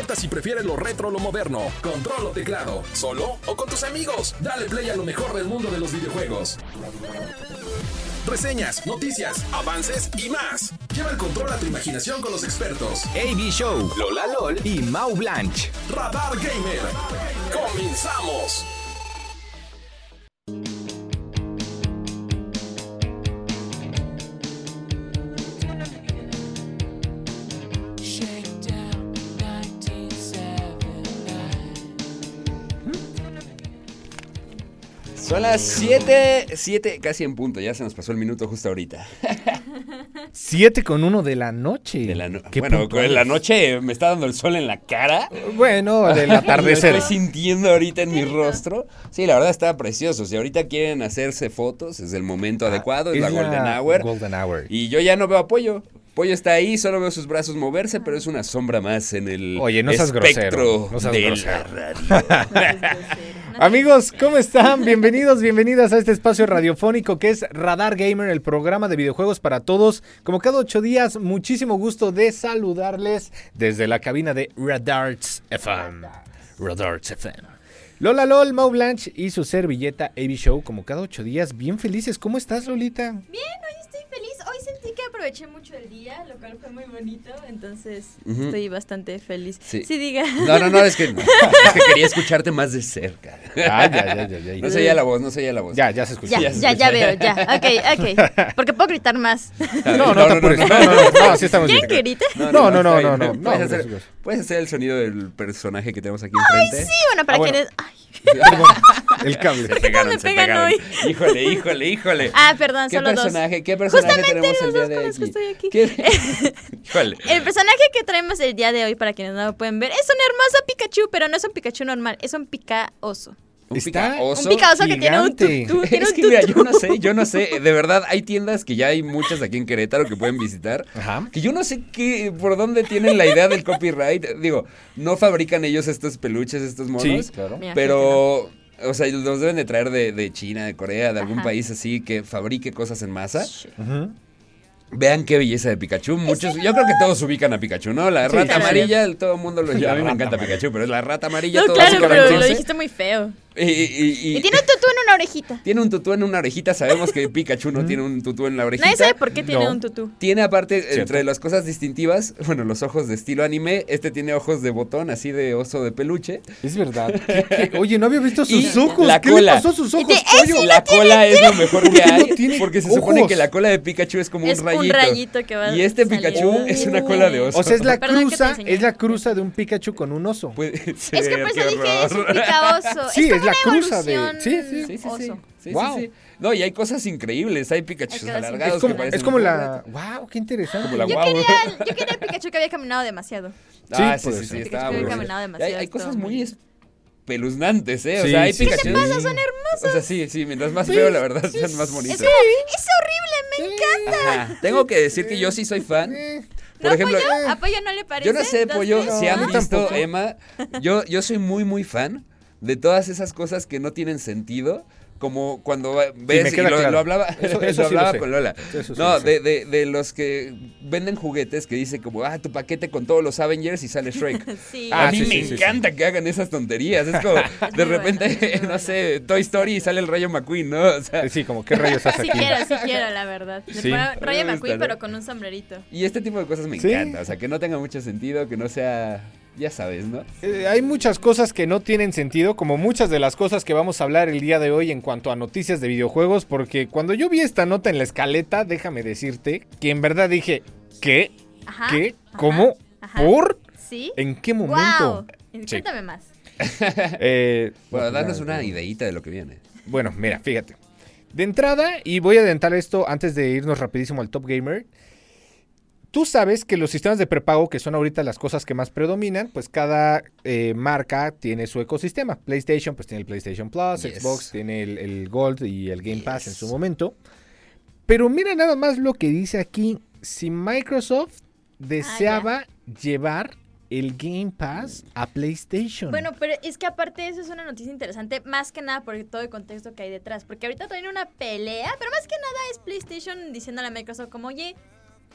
importa si prefieres lo retro o lo moderno, control o teclado, solo o con tus amigos, dale play a lo mejor del mundo de los videojuegos. Reseñas, noticias, avances y más. Lleva el control a tu imaginación con los expertos. AB Show, Lola LOL y Mau Blanche. Radar Gamer. ¡Comenzamos! Son las 7, 7, casi en punto, ya se nos pasó el minuto justo ahorita. 7 con 1 de la noche. De la no- Qué bueno, en la noche me está dando el sol en la cara. Bueno, del Lo atardecer. estoy sintiendo ahorita en mi rostro. Sí, la verdad está precioso. Si ahorita quieren hacerse fotos, es el momento adecuado, es, la Golden Hour. Ah, Golden Hour. Y yo ya no veo a Pollo. Pollo está ahí, solo veo sus brazos moverse, pero es una sombra más en el Oye, no seas espectro grosero, no seas de grosero. la radio. Amigos, ¿cómo están? Bienvenidos, bienvenidas a este espacio radiofónico que es Radar Gamer, el programa de videojuegos para todos. Como cada ocho días, muchísimo gusto de saludarles desde la cabina de Radarts FM. Radarts FM. Lola LOL, Mau Blanche y su servilleta AB Show, como cada ocho días, bien felices. ¿Cómo estás, Lolita? Bien, hoy aproveché mucho el día, lo cual fue muy bonito. Entonces estoy bastante feliz. Sí. Sí, diga. No, no, no, es que, es que quería escucharte más de cerca. Ah, ya, ya, ya, ya. No se oía la voz, no se oía la voz. Ya, ya se escuchó. Ya, ya se ya, ya escucha. veo, ya. Ok, ok. Porque puedo gritar más. No, no. No, no, no, no, estamos ¿Quieren bien. que grite? No, no, no, no, no, no, Puedes, no, hacer, amigos. puedes hacer el sonido del personaje que tenemos aquí enfrente. Sí, bueno, para Ah, bueno. quienes. Ay. El cable. Se pegaron, me se pegan pegaron. hoy? Híjole, híjole, híjole. Ah, perdón, ¿Qué solo dos. personaje, ¿Qué personaje Justamente tenemos los el día dos de con los que hoy? estoy aquí. ¿Qué? Híjole. El personaje que traemos el día de hoy, para quienes no lo pueden ver, es un hermoso Pikachu, pero no es un Pikachu normal, es un Pica oso. Un Está picaoso. Un Picaoso que tiene un gigante. tutú. Tiene Es un que mira, yo no sé, yo no sé, de verdad hay tiendas que ya hay muchas aquí en Querétaro que pueden visitar, Ajá. que yo no sé qué, por dónde tienen la idea del copyright, digo, no fabrican ellos estos peluches, estos monos, Sí, claro. Mira, pero, o sea, los deben de traer de, de China, de Corea, de algún Ajá. país así que fabrique cosas en masa. Ujú. Vean qué belleza de Pikachu. Muchos, yo creo que todos ubican a Pikachu, ¿no? La Sí, rata claro. amarilla, el- todo el mundo lo llama. A mí me encanta Pikachu, pero es la rata amarilla. No, todos claro, pero lo dijiste muy feo. Y, y- y- Y tiene un tutú en una orejita. tiene un tutú en una orejita. Sabemos que Pikachu no tiene un tutú en la orejita. Nadie sabe por qué tiene No. un tutú. Tiene aparte, Cierto. entre las cosas distintivas, bueno, los ojos de estilo anime. Este tiene ojos de botón, así de oso de peluche. Es verdad. ¿Qué- qué? Oye, no había visto sus Y ojos. la ¿Qué cola. le pasó a sus ojos, te- pollo? la cola es lo mejor que ¿Por qué no hay. tiene porque se supone que la cola de Pikachu es como Es un un rayito. rayito que va Y este saliendo. Pikachu es una cola de oso. O sea, es la Perdón cruza, es la cruza de un Pikachu con un oso. Puede Es que ser, por eso dije es un picaoso. Sí, es, como es la cruza de- sí, sí. Sí, sí, sí. oso. Sí, Wow. sí, sí. No, y hay cosas increíbles. Hay Pikachu alargados Es como, que parecen es como la... ¡Wow! ¡Qué interesante! Como la Yo guau. quería, el, yo quería el Pikachu que había caminado demasiado. Ah, Sí, sí, sí, estaba muy Hay, demasiado, hay cosas muy espeluznantes, ¿eh? O Sí, sea, hay sí, Pikachu. sí. Son hermosos. O sea, sí, sí, mientras más feo, la verdad, son más Es bonitos. como, es horrible, me encanta. Ajá. Tengo que decir que yo sí soy fan. Por ¿No, ejemplo, Pollo? ¿A Pollo no le parece? yo no sé, ¿Dos, Pollo, si han visto, tampoco. Emma, yo, yo soy muy, muy fan de todas esas cosas que no tienen sentido. Como cuando ves, me y lo, claro. lo hablaba, Eso- lo eso sí lo hablaba sé. con Lola. Eso sí no, lo sé. de, de, de los que venden juguetes que dice como, ah, tu paquete con todos los Avengers y sale Shrek. Sí. Ah, a mí sí, me sí, sí, sí. encanta que hagan esas tonterías. Es como, de repente, bueno, no bueno. sé, Toy Story y sale el Rayo McQueen, ¿no? O sea, Sí, como, ¿qué rayos hace Sí aquí? quiero, sí quiero, la verdad. Sí. Rayo McQueen, pero con un sombrerito. y este tipo de cosas me Sí. encanta. O sea, que no tenga mucho sentido, que no sea, ya sabes, ¿no? Eh, hay muchas cosas que no tienen sentido, como muchas de las cosas que vamos a hablar el día de hoy en cuanto a noticias de videojuegos, porque cuando yo vi esta nota en la escaleta, déjame decirte que en verdad dije, ¿qué? Ajá. ¿Qué? ajá, ¿Cómo? ajá. ¿Por? ¿Sí? ¿En qué momento? Wow. Sí. Cuéntame más. Eh, Bueno, danos una ideita de lo que viene. Bueno, mira, fíjate. De entrada, y voy a adelantar esto antes de irnos rapidísimo al Top Gamer. Tú sabes que los sistemas de prepago, que son ahorita las cosas que más predominan, pues cada eh, marca tiene su ecosistema. PlayStation, pues tiene el PlayStation Plus, Yes. Xbox tiene el, el Gold y el Game Pass en su momento. Pero mira nada más lo que dice aquí. Si Microsoft deseaba llevar el Game Pass a PlayStation. Bueno, pero es que aparte eso es una noticia interesante, más que nada por todo el contexto que hay detrás. Porque ahorita traen una pelea, pero más que nada es PlayStation diciéndole a Microsoft como, oye,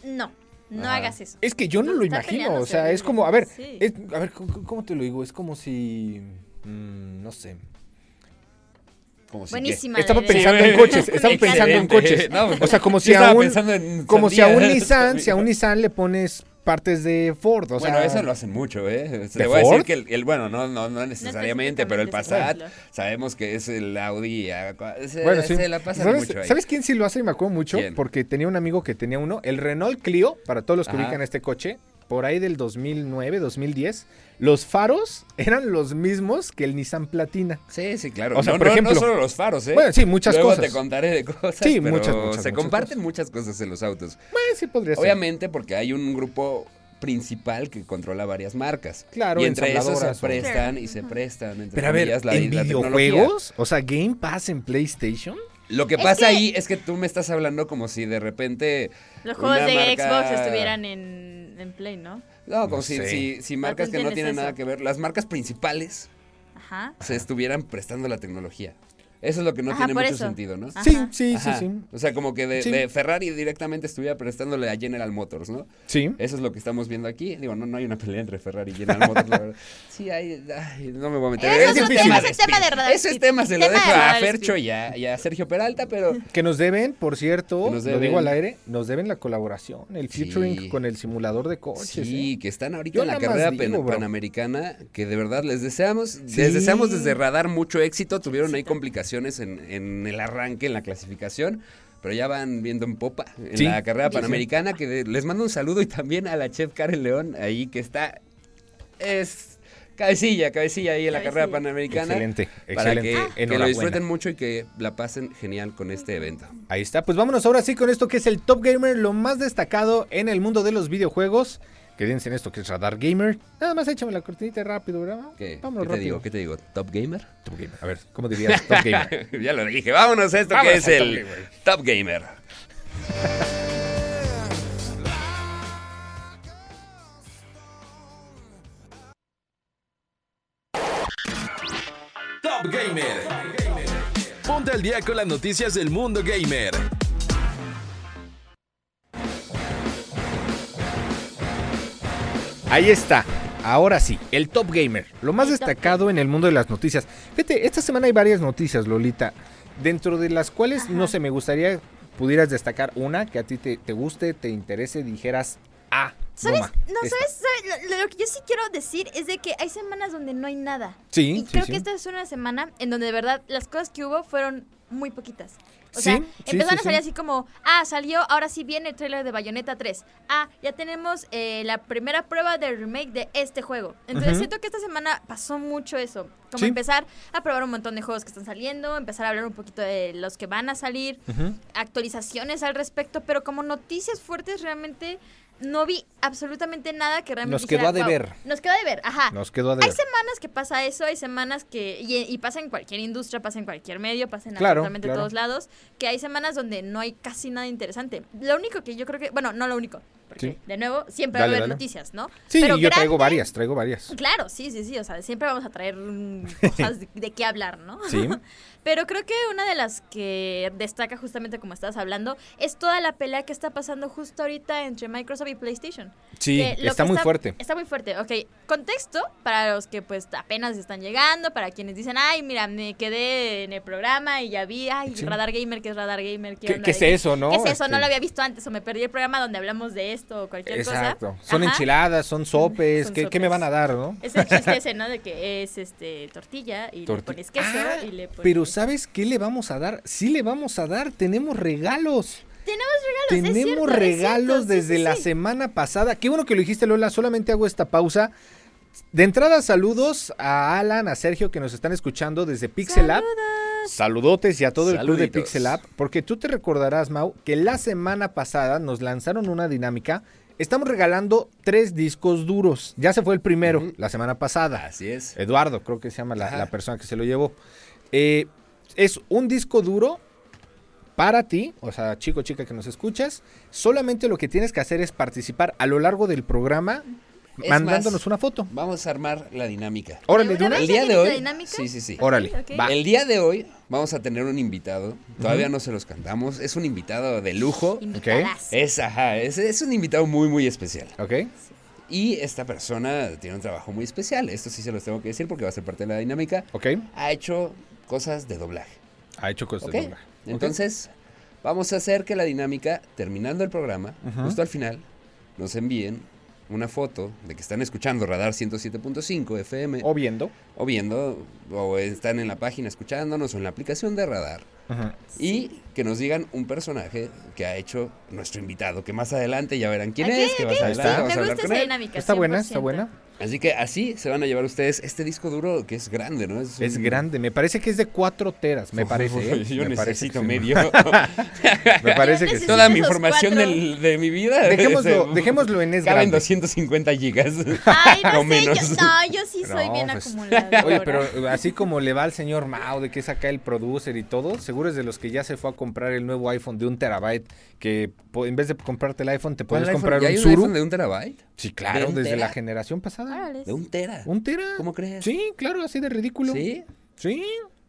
no. No Ajá. hagas eso. Es que yo no lo imagino, o sea, es como, a ver, Sí. es- a ver, ¿cómo, te lo digo? Es como si, mm, no sé. Como si Buenísima. Estaba pensando en coches, estaba pensando en coches. No, O sea, como si a un, como si a un. Nissan, si a un Nissan le pones partes de Ford, o bueno, sea, eso lo hacen mucho, ¿eh? ¿De Le voy a decir que el, el- bueno, no, no, no necesariamente, pero el Passat, sabemos que es el Audi, se, Bueno, sí. la pasan ¿Sabes, mucho ahí. ¿Sabes quién sí lo hace? Y me acuerdo mucho. ¿Quién? Porque tenía un amigo que tenía uno. El Renault Clio, para todos los que Ajá. ubican este coche, por ahí del 2009, 2010. Los faros eran los mismos que el Nissan Platina. Sí, sí, claro. O sea, no, por no- ejemplo- no solo los faros, ¿eh? Bueno, sí, muchas Luego cosas. te contaré de cosas, Sí, pero muchas, muchas, se muchas comparten muchas cosas en los autos. Bueno, sí podría ser. Obviamente porque hay un grupo principal que controla varias marcas. Claro, y entre esos se o- prestan y se prestan, entre Pero a ver, comillas, la, ¿en la videojuegos? O sea, Game Pass en PlayStation. Lo que Es pasa que- ahí es que tú me estás hablando como si de repente... Los juegos de marca- Xbox estuvieran en, en Play, ¿no? No, como No si, si, si marcas que no tienen eso. nada que ver, las marcas principales Ajá. se estuvieran prestando la tecnología. Eso es lo que no Ajá, tiene mucho eso. sentido, ¿no? Ajá. Sí, sí, Ajá. sí, sí. O sea, como que de, Sí. de Ferrari directamente estuviera prestándole a General Motors, ¿no? Sí. Eso es lo que estamos viendo aquí. Digo, no, no hay una pelea entre Ferrari y General Motors, la verdad. Sí, hay, ay, no me voy a meter. Eso Ese es un difícil. tema, es de radar. Ese es tema, se lo Tema de dejo a Fercho y a, y a Sergio Peralta, pero Que nos deben, por cierto, lo digo al aire, nos deben la colaboración, el Sí. featuring con el simulador de coches. sí, ¿eh? que están ahorita Yo en la carrera digo, panamericana, que de verdad les deseamos, Sí. les deseamos desde Radar mucho éxito. Tuvieron ahí complicaciones en, en el arranque, en la clasificación. Pero ya van viendo en popa en Sí. la carrera sí. panamericana, que de- les mando un saludo y también a la chef Karen León, ahí que está, es cabecilla, cabecilla ahí en la carrera Cabecilla. panamericana. Excelente, Para excelente. que, que lo disfruten mucho y que la pasen genial con este evento. Ahí está, pues vámonos ahora sí con esto que es el Top Gamer, lo más destacado en el mundo de los videojuegos. Quédense en esto que es Radar Gamer. Nada más échame la cortinita rápido, ¿verdad? ¿Qué, Vámonos ¿qué te rápido. digo? ¿Qué te digo? ¿Top Gamer? Top Gamer. A ver, ¿cómo dirías Top Gamer? ya lo dije, vámonos a esto Vámonos que es el Top Gamer. Top Gamer. Top Gamer. Ponte al día con las noticias del mundo gamer. Ahí está. Ahora sí, el Top Gamer. Lo más destacado en el mundo de las noticias. Fíjate, esta semana hay varias noticias, Lolita. Dentro de las cuales, no sé, me gustaría pudieras destacar una que a ti te, te guste, te interese, dijeras, ah, ¿Sabes? No, esta". ¿sabes? ¿sabes? Lo, lo que yo sí quiero decir es de que hay semanas donde no hay nada. Sí, Y sí, creo sí. que esta es una semana en donde de verdad las cosas que hubo fueron muy poquitas. O sea, sí, empezaron sí, a salir sí. así como, ah, salió, ahora sí viene el trailer de Bayonetta 3. Ah, ya tenemos eh, la primera prueba del remake de este juego. Entonces siento que esta semana pasó mucho eso. Como empezar a probar un montón de juegos que están saliendo, empezar a hablar un poquito de los que van a salir, actualizaciones al respecto, pero como noticias fuertes realmente no vi absolutamente nada que realmente Nos quedó dijera, a deber. "Wow". Nos quedó a deber, ajá. Nos quedó a Hay deber. semanas que pasa eso, hay semanas que. Y, y pasa en cualquier industria, pasa en cualquier medio, pasa en Claro, absolutamente claro. todos lados. Que hay semanas donde no hay casi nada interesante. Lo único que yo creo que. Bueno, no lo único. Porque, Sí. de nuevo, siempre Dale, va a haber dale. noticias, ¿no? Sí, Pero yo traigo grande- varias, traigo varias. Claro, sí, sí, sí. O sea, siempre vamos a traer cosas de, de qué hablar, ¿no? Sí. Pero creo que una de las que destaca justamente como estabas hablando es toda la pelea que está pasando justo ahorita entre Microsoft y PlayStation. Sí, Que está que muy fuerte. Está muy fuerte. Ok, contexto para los que pues apenas están llegando, para quienes dicen, ay, mira, me quedé en el programa y ya vi, ay, Sí. Radar Gamer, que es Radar Gamer? ¿Qué- onda qué es eso, no? ¿Qué es eso? Este- No lo había visto antes o me perdí el programa donde hablamos de esto o cualquier Exacto. cosa. Son Ajá. enchiladas, son sopes. Son ¿Qué, qué me van a dar, no? Es el chiste ese, ¿no? De que es este tortilla y Torti- le pones queso Ah, y le pones... Pero ¿sabes qué le vamos a dar? Sí le vamos a dar, tenemos regalos. Tenemos regalos, Tenemos cierto, regalos cierto, sí, desde sí, la sí. semana pasada. Qué bueno que lo dijiste, Lola. Solamente hago esta pausa. De entrada, saludos a Alan, a Sergio que nos están escuchando desde Pixel App. Saludotes y a todo el club de. Pixel App. Porque tú te recordarás, Mau, que la semana pasada nos lanzaron una dinámica. Estamos regalando tres discos duros. Ya se fue el primero, la semana pasada. Así es. Eduardo, creo que se llama la persona que se lo llevó. Eh, es un disco duro para ti, o sea, chico, chica que nos escuchas. Solamente lo que tienes que hacer es participar a lo largo del programa Es mandándonos más, una foto. Vamos a armar la dinámica. Órale, de una. ¿Una El día ¿Ya de hoy. dinámica? Sí, sí, sí. Órale, va. El día de hoy vamos a tener un invitado. Todavía no se los cantamos. Es un invitado de lujo. Es, ajá, es, es un invitado muy, muy especial. ¿Ok? Y esta persona tiene un trabajo muy especial. Esto sí se los tengo que decir porque va a ser parte de la dinámica. ¿Ok? Ha hecho cosas de doblaje. Ha hecho cosas de doblaje. Entonces, vamos a hacer que la dinámica, terminando el programa, justo al final, nos envíen una foto de que están escuchando Radar 107.5 FM O viendo. O viendo, o están en la página escuchándonos o en la aplicación de Radar. Ajá. Y que nos digan un personaje que ha hecho nuestro invitado, que más adelante ya verán quién es, que vamos a Me hablar gusta con él. dinámica. Está buena, 100%. está buena. Así que así se van a llevar ustedes este disco duro que es grande, ¿no? Es un- grande. Me parece que es de 4 teras. Me parece. ¿eh? Yo Me parece necesito sí. medio. Me parece que Toda mi información del- de mi vida. Dejémoslo, dejémoslo en es Caben grande. 250 gigas. Ay, no O sé, menos. yo, no, yo sí soy No, bien pues, acumuladora. Oye, pero eh, así como le va al señor Mao de que es acá el producer y todo, seguro es de los que ya se fue a comprar el nuevo iPhone de un terabyte, que en vez de comprarte el iPhone te puedes ¿Cuál comprar iPhone? ¿Ya un hay un Suru. iPhone de un terabyte? Sí, claro, ¿De un desde tera? la generación pasada. De un tera. ¿Un tera? ¿Cómo crees? Sí, claro, así de ridículo. ¿Sí? Sí,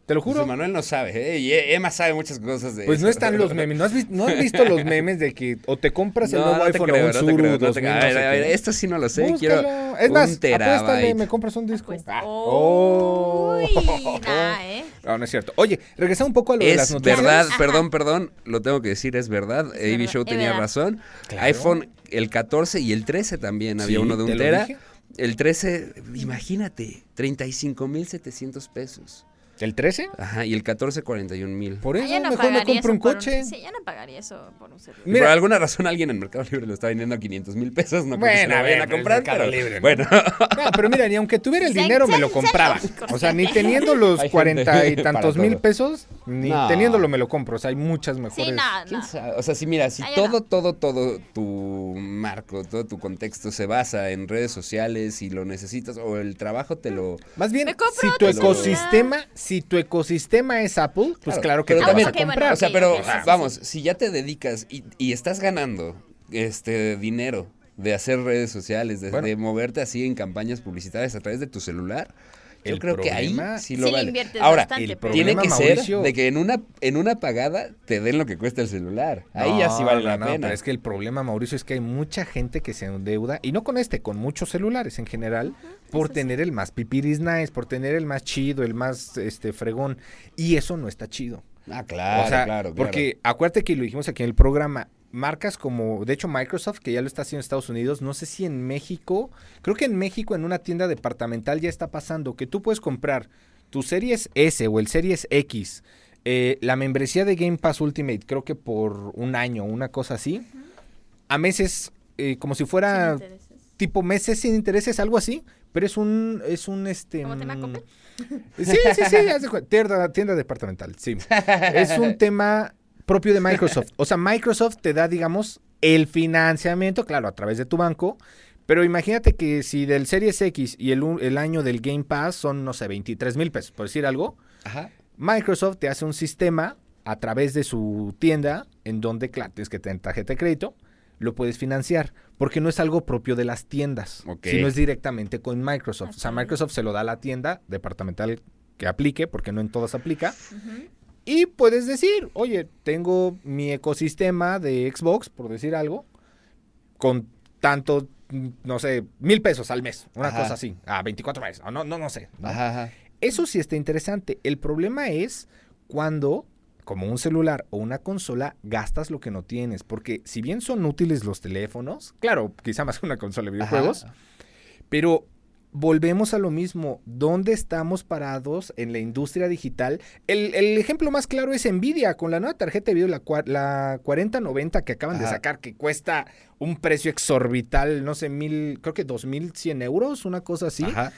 te lo Pues juro. Manuel no sabe, ¿eh? Y Emma sabe muchas cosas de Pues no están los memes. ¿No has, vis- no has visto los memes de que o te compras el No, nuevo no iPhone creo, o un no te Suru creo, no te 2000, creo. A no ver, sé a ver, qué? esto sí no lo sé. Búscalo. Quiero Es más, un terabyte. apuéstale, me compras un disco. Pues, Ah. oh, Uy, nah, ¿eh? No, no es cierto. Oye, regresando un poco a lo de las Es noticias. verdad, Ajá. perdón, perdón, lo tengo que decir, es verdad. Es AB verdad, Show es tenía verdad. razón. Claro. iPhone, el 14 y el 13 también, había Sí, uno de te un lo tera. dije. El 13, imagínate, 35,700 pesos. ¿El 13? Ajá, y el 14, 41 mil. Por Ah, eso no mejor me compro un coche. sí, yo no pagaría eso por un celular. Y Mira. por alguna razón alguien en Mercado Libre lo está vendiendo a 500 mil pesos. No creo que se Bueno, lo a vayan comprar, Mercado pero Libre, ¿no? bueno. No, pero mira, ni aunque tuviera el dinero me lo compraba. O sea, se ni teniendo los cuarenta y tantos mil pesos, ni No. teniéndolo me lo compro. O sea, hay muchas mejores. Sí, nada, ¿Quién no. sabe? O sea, si mira, si Ah, ya todo, todo, todo tu marco, todo tu contexto se basa en redes sociales y lo necesitas o el trabajo te lo... Más bien, si tu ecosistema, si tu ecosistema es Apple, pues claro, que te Ah, vas también- a ok, bueno, comprar. o sea, pero sí, vamos, si ya te dedicas y, y estás ganando este dinero de hacer redes sociales, de, Bueno. de moverte así en campañas publicitarias a través de tu celular, yo El creo que ahí problema- sí Sí lo le vale. inviertes Ahora, bastante, el pero- tiene problema, que ser de que en una en una pagada te den lo que cuesta el celular. Ahí No, ya sí vale no, la no, pena. pero es que el problema, Mauricio, es que hay mucha gente que se endeuda, y no con este, con muchos celulares en general, por tener el más pipiris nice, por tener el más chido, el más este fregón. Y eso no está chido. Ah, claro, o sea, claro, claro. porque acuérdate que lo dijimos aquí en el programa, marcas como, de hecho Microsoft, que ya lo está haciendo en Estados Unidos, no sé si en México, creo que en México en una tienda departamental ya está pasando que tú puedes comprar tu Series S o el Series X, eh, la membresía de Game Pass Ultimate, creo que por un año, una cosa así, a meses, eh, como si fuera tipo meses sin intereses, algo así, pero es un, es un este... ¿Cómo tema mm, Coppel? Sí, sí, sí, tienda, tienda departamental, sí. Es un tema propio de Microsoft. O sea, Microsoft te da, digamos, el financiamiento, claro, a través de tu banco. Pero imagínate que si del Series X y el, un- el año del Game Pass son, no sé, 23 mil pesos, por decir algo, Ajá. Microsoft te hace un sistema a través de su tienda en donde, claro, tienes que tener tarjeta de crédito, lo puedes financiar, porque no es algo propio de las tiendas, Ok. sino es directamente con Microsoft. O sea. Microsoft se lo da a la tienda departamental que aplique, porque no en todas aplica. Ujú. Y puedes decir, oye, tengo mi ecosistema de Xbox, por decir algo, con tanto, mm, no sé, mil pesos al mes, una Ajá. cosa así, a 24 meses, no, no, no sé. ¿no? Ajá, ajá. Eso sí está interesante. El problema es cuando, como un celular o una consola, gastas lo que no tienes. Porque si bien son útiles los teléfonos, claro, quizá más que una consola de videojuegos, pero volvemos a lo mismo. ¿Dónde estamos parados en la industria digital? El, el ejemplo más claro es Nvidia, con la nueva tarjeta de video, la, la 4090 que acaban de sacar, que cuesta un precio exorbital, no sé, mil, creo que 2100 euros, una cosa así. Ajá.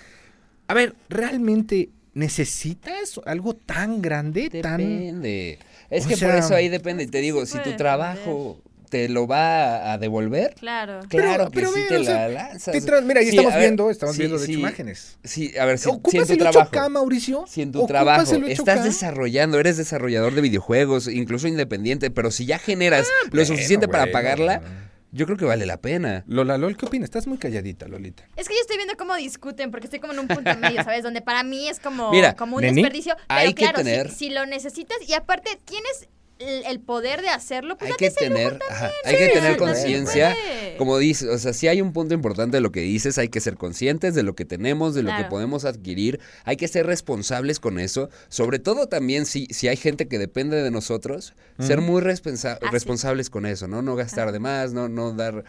A ver, ¿realmente necesitas algo tan grande, tan... Depende. Es O que por eso ahí depende. Te digo, si tu trabajo te lo va a devolver, Claro. claro pero que sí te o sea, la lanzas. te tra- Mira, ahí Sí, estamos ver, viendo, estamos sí, viendo de hecho imágenes. Sí, a ver, si, si en ¿Ocupas tu el trabajo, 8K, Mauricio? si en tu ¿Ocupas trabajo el 8K? estás desarrollando, eres desarrollador de videojuegos, incluso independiente, pero si ya generas lo Ah, Bueno, suficiente para pagarla, bueno. yo creo que vale la pena. Lola, Lol, ¿qué opinas? Estás muy calladita, Lolita. Es que yo estoy viendo cómo discuten, porque estoy como en un punto medio, ¿sabes? Donde para mí es como, Mira, como un Neni, desperdicio. Pero hay que claro, si- tener- si, lo necesitas y aparte tienes el, el poder de hacerlo, pues hay que tener, también, ajá, hay que tener conciencia, como dices, o sea, sí hay un punto importante de lo que dices, hay que ser conscientes de lo que tenemos, de lo que podemos adquirir, hay que ser responsables con eso, sobre todo también si, si hay gente que depende de nosotros, ser muy responsa- responsables con eso, ¿no? No gastar de más, no, no dar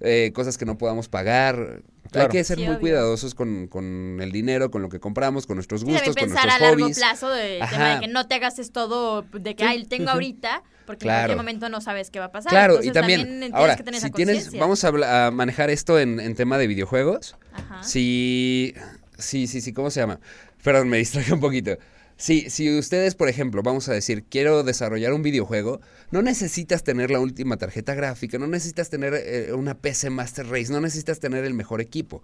eh, cosas que no podamos pagar. Claro. Hay que ser Sí, muy obvio. cuidadosos con, con el dinero, con lo que compramos, con nuestros Sí, gustos, también con pensar a nuestros largo hobbies. plazo de, tema de que no te gastes todo de que, ay, tengo ahorita, porque en cualquier momento no sabes qué va a pasar. Claro, Entonces, y también, tienes ahora, que tener si esa tienes, vamos a, a manejar esto en, en tema de videojuegos. Ajá. Si, sí, sí, sí, ¿cómo se llama? Perdón, me distraje un poquito. Sí, si ustedes, por ejemplo, vamos a decir, quiero desarrollar un videojuego, no necesitas tener la última tarjeta gráfica, no necesitas tener eh, una PC Master Race, no necesitas tener el mejor equipo.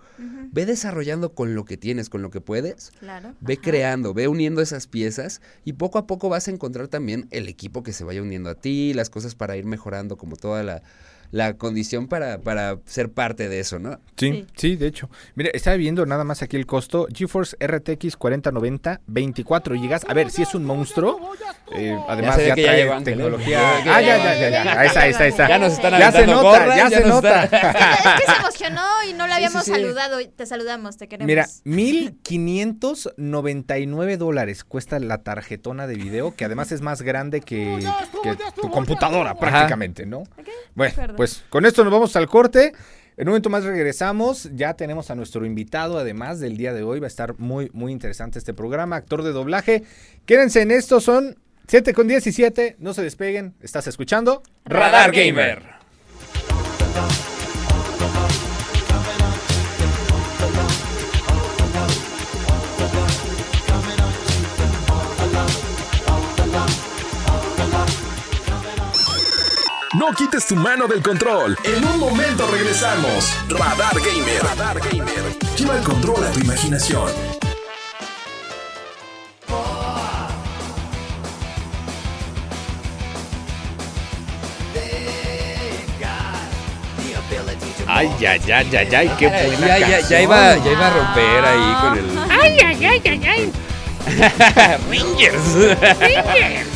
Ve desarrollando con lo que tienes, con lo que puedes. Claro. Ve ajá. creando, ve uniendo esas piezas y poco a poco vas a encontrar también el equipo que se vaya uniendo a ti, las cosas para ir mejorando como toda la, la condición para, para ser parte de eso, ¿no? Sí, Sí. sí, de hecho. Mira, estaba viendo nada más aquí el costo. GeForce RTX 4090, 24 GB. A ver, si es un monstruo. eh, además, ya, trae tecnología. Ya Ah, ya ya, ya, ya, ya. Ahí está, ahí está, ahí está. Ya nos están Ya se nota, ya se nos nota. Es que se emocionó y no la habíamos sí, sí. saludado. Te saludamos, te queremos. Mira, 1599 dólares cuesta la tarjetona de video, que además es más grande que, que tu computadora prácticamente, ¿no? Bueno. Pues con esto nos vamos al corte. En un momento más regresamos. Ya tenemos a nuestro invitado, además del día de hoy. Va a estar muy, muy interesante este programa. Actor de doblaje. Quédense en esto, son 7 con 17. No se despeguen. Estás escuchando Radar Gamer. No quites tu mano del control. En un momento regresamos. Radar Gamer. Radar Gamer. Lleva el control a tu imaginación. Ay, ay, ay, ay, ay, qué Ya, buena ya, ya, canción. iba, ya iba a romper ahí con el... ¡Ay, ay, ay, ay, ay! ¡Rangers! Dios.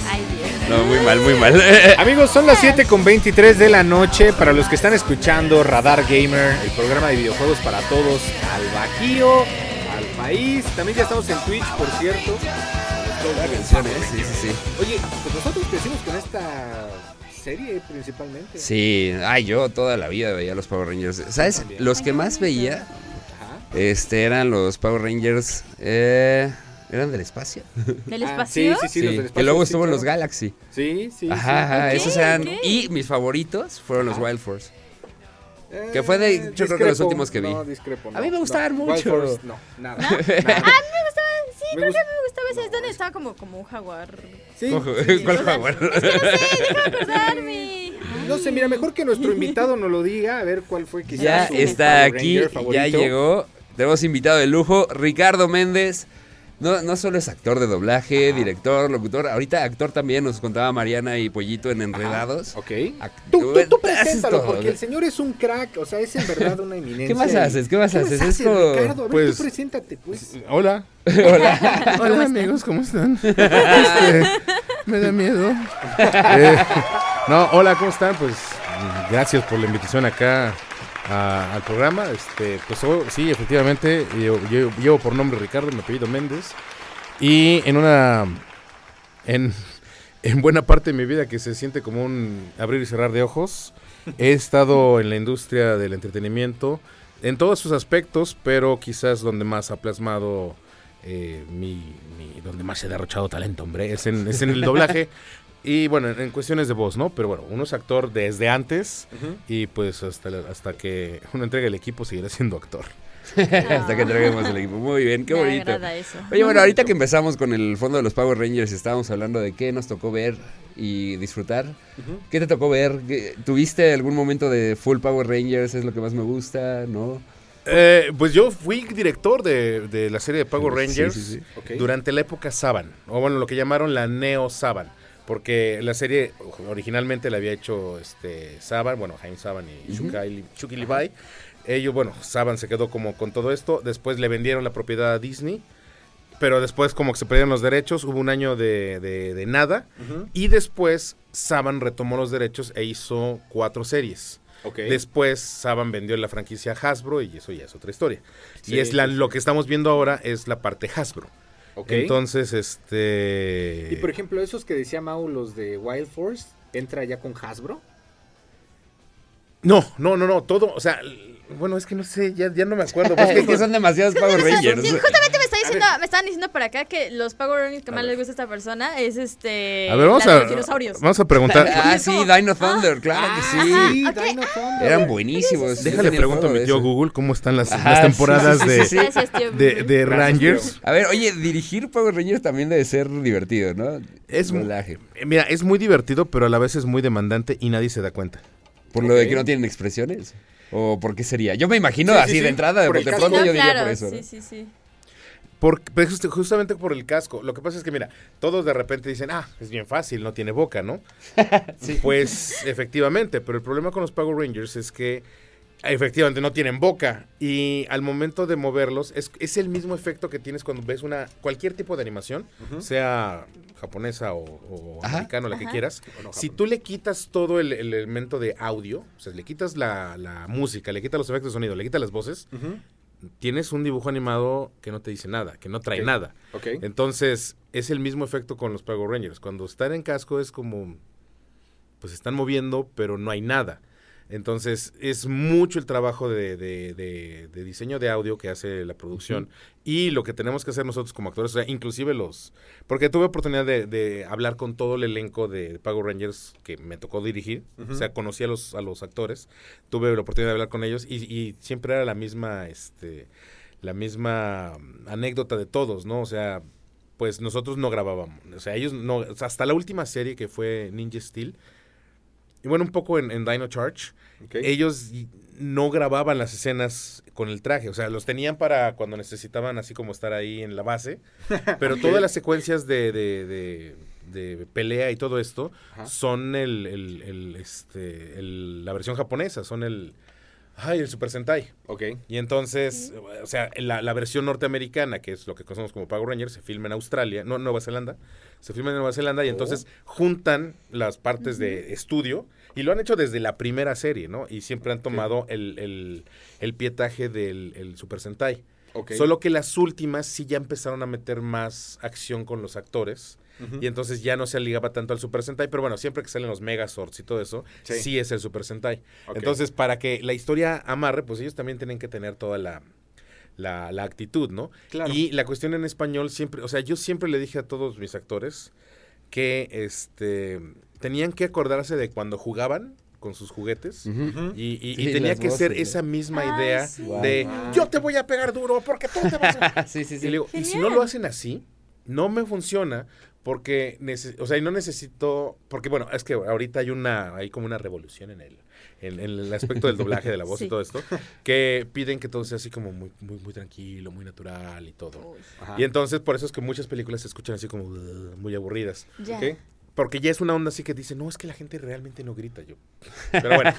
No, muy mal, muy mal. Amigos, son las 7 con 23 de la noche. Para los que están escuchando Radar Gamer, el programa de videojuegos para todos, al Bajío, al país. También ya estamos en Twitch, por cierto. Sí, sí, sí. Oye, pues nosotros crecimos con esta serie principalmente. Sí, ay, yo toda la vida veía los Power Rangers. ¿Sabes? Los que más veía este, eran los Power Rangers. Eh, ¿Eran del espacio? ¿Del Ah, espacio? sí, sí, sí, Sí, los del que espacio, luego sí, estuvo en los. Galaxy. Sí, sí. Ajá, ajá, esos eran. Y mis favoritos fueron los Wild Force. sí. que fue de- Eh, yo creo que los últimos que vi. No, discrepo. A no, mí me no. gustaban Wild mucho. Force, no, nada. nada. Ah, me gustaba, sí, Me creo que gust- me gustaba ese. Es donde estaba como, como un jaguar. Sí. ¿Cuál jaguar? Acordarme. No sé, mira, mejor que nuestro invitado nos lo diga, a ver cuál fue quizás Ya su está aquí, ya llegó. Tenemos invitado de lujo, Ricardo Méndez. No, no solo es actor de doblaje, director, locutor, ahorita actor también, nos contaba Mariana y Pollito en Enredados. Ok. Ac- Tú, tú, tú preséntalo, porque el señor es un crack, o sea, es en verdad una eminencia. ¿Qué más haces? ¿Qué más haces? Ricardo? A ver, Pues- tú preséntate, pues. Hola. Hola. Hola amigos, ¿cómo están? Este, me da miedo. Eh, no, hola, ¿cómo están? Pues gracias por la invitación acá a- al programa. Este, pues oh, sí, efectivamente, yo, yo- llevo por nombre Ricardo, mi apellido Méndez. Y en una. En, en buena parte de mi vida que se siente como un abrir y cerrar de ojos, he estado en la industria del entretenimiento en todos sus aspectos, pero quizás donde más ha plasmado eh, mi, mi- donde más ha derrochado talento, hombre, es en, es en el doblaje. Y bueno, en, en cuestiones de voz, ¿no? Pero bueno, uno es actor desde antes y pues hasta, hasta que uno entregue el equipo seguirá siendo actor. Hasta que entreguemos el equipo. Muy bien, qué Me bonito. eso. Oye, bueno, ahorita que empezamos con el fondo de los Power Rangers y estábamos hablando de qué nos tocó ver y disfrutar. ¿Qué te tocó ver? ¿Qué- ¿Tuviste algún momento de full Power Rangers? ¿Es lo que más me gusta? ¿No? Eh, pues yo fui director de, de la serie de Power Rangers sí, sí. Ok. durante la época Saban, o bueno, lo que llamaron la Neo Saban. Porque la serie originalmente la había hecho este Saban, bueno, Jaime Saban y Chucky Levi. Ellos, bueno, Saban se quedó como con todo esto. Después le vendieron la propiedad a Disney. Pero después como que se perdieron los derechos, hubo un año de, de- de nada. Y después Saban retomó los derechos e hizo cuatro series. Después Saban vendió la franquicia a Hasbro y eso ya es otra historia. Sí, y es la, lo que estamos viendo ahora es la parte Hasbro. Ok. Entonces, este... y por ejemplo, esos que decía Mau, los de Wild Force, ¿entra ya con Hasbro? No, no, no, no, todo, o sea, bueno, es que no sé, ya, ya no me acuerdo. pues, Es que son demasiados Power Rangers. Sí, justamente diciendo, me estaban diciendo por acá que los Power Rangers que más les gusta a esta persona es este. a ver, vamos a, dinosaurios. vamos a preguntar. Ah, sí, Dino Thunder, claro que sí. Dino Thunder. Eran buenísimos. Yo Déjale tío eso. Google cómo están las, Ajá, las temporadas sí, sí, de, sí, de, Rangers. A ver, oye, dirigir Power Rangers también debe ser divertido, ¿no? Es Doblaje. Eh, Mira, es muy divertido, pero a la vez es muy demandante y nadie se da cuenta. ¿Por lo de que no tienen expresiones? ¿O por qué sería? Yo me imagino Sí, sí, así sí, de entrada, de por pronto No, yo diría por eso. ¿no? sí, sí, sí. Por, just- justamente por el casco. Lo que pasa es que, mira, todos de repente dicen, ah, es bien fácil, no tiene boca, ¿no? Pues efectivamente, pero el problema con los Power Rangers es que efectivamente no tienen boca y al momento de moverlos es, es el mismo efecto que tienes cuando ves una cualquier tipo de animación, sea japonesa o, o Ajá. americano, la que quieras. Si tú le quitas todo el, el elemento de audio, o sea, le quitas la, la música, le quitas los efectos de sonido, le quitas las voces. Tienes un dibujo animado que no te dice nada, que no trae nada. Ok. Entonces, es el mismo efecto con los Power Rangers. Cuando están en casco es como, pues están moviendo, pero no hay nada. Entonces, es mucho el trabajo de, de- de- de diseño de audio que hace la producción y lo que tenemos que hacer nosotros como actores, o sea, inclusive los... Porque tuve oportunidad de, de hablar con todo el elenco de Power Rangers que me tocó dirigir, o sea, conocí a los, a los actores, tuve la oportunidad de hablar con ellos y, y siempre era la misma, este, la misma mm, anécdota de todos, ¿no? O sea, pues nosotros no grabábamos. O sea, ellos no. hasta la última serie que fue Ninja Steel. Y bueno, un poco en, en Dino Charge. Ellos no grababan las escenas con el traje. O sea, los tenían para cuando necesitaban así como estar ahí en la base. Pero todas las secuencias de, de- de- de pelea y todo esto Ajá. son el, el- el, este, el- la versión japonesa. Son el. Ay, el Super Sentai. Ok. Y entonces, o sea, la, la versión norteamericana, que es lo que conocemos como Power Rangers, se filma en Australia, no Nueva Zelanda, se filma en Nueva Zelanda y Oh. entonces juntan las partes de estudio y lo han hecho desde la primera serie, ¿no? Y siempre han tomado el, el, el pietaje del el Super Sentai. Ok. Solo que las últimas sí ya empezaron a meter más acción con los actores. Y entonces ya no se ligaba tanto al Super Sentai, pero bueno, siempre que salen los Megazords y todo eso, Sí. sí, es el Super Sentai. Entonces, para que la historia amarre, pues ellos también tienen que tener toda la, la, la actitud, ¿no? Claro. Y la cuestión en español siempre, o sea, yo siempre le dije a todos mis actores que este tenían que acordarse de cuando jugaban con sus juguetes. Y, y- y Sí, tenía que ser esa misma Ah, idea sí. de Wow. yo te voy a pegar duro porque tú te vas a... sí, sí, Y, sí. le digo, y si no lo hacen así, no me funciona porque, o sea, y no necesito, porque bueno, es que ahorita hay una, hay como una revolución en el, en, en el aspecto del doblaje de la voz y todo esto, que piden que todo sea así como muy, muy, muy tranquilo, muy natural y todo. Ajá. Y entonces por eso es que muchas películas se escuchan así como muy aburridas. Ya. Ok. Porque ya es una onda así que dice, no, es que la gente realmente no grita yo. Pero bueno,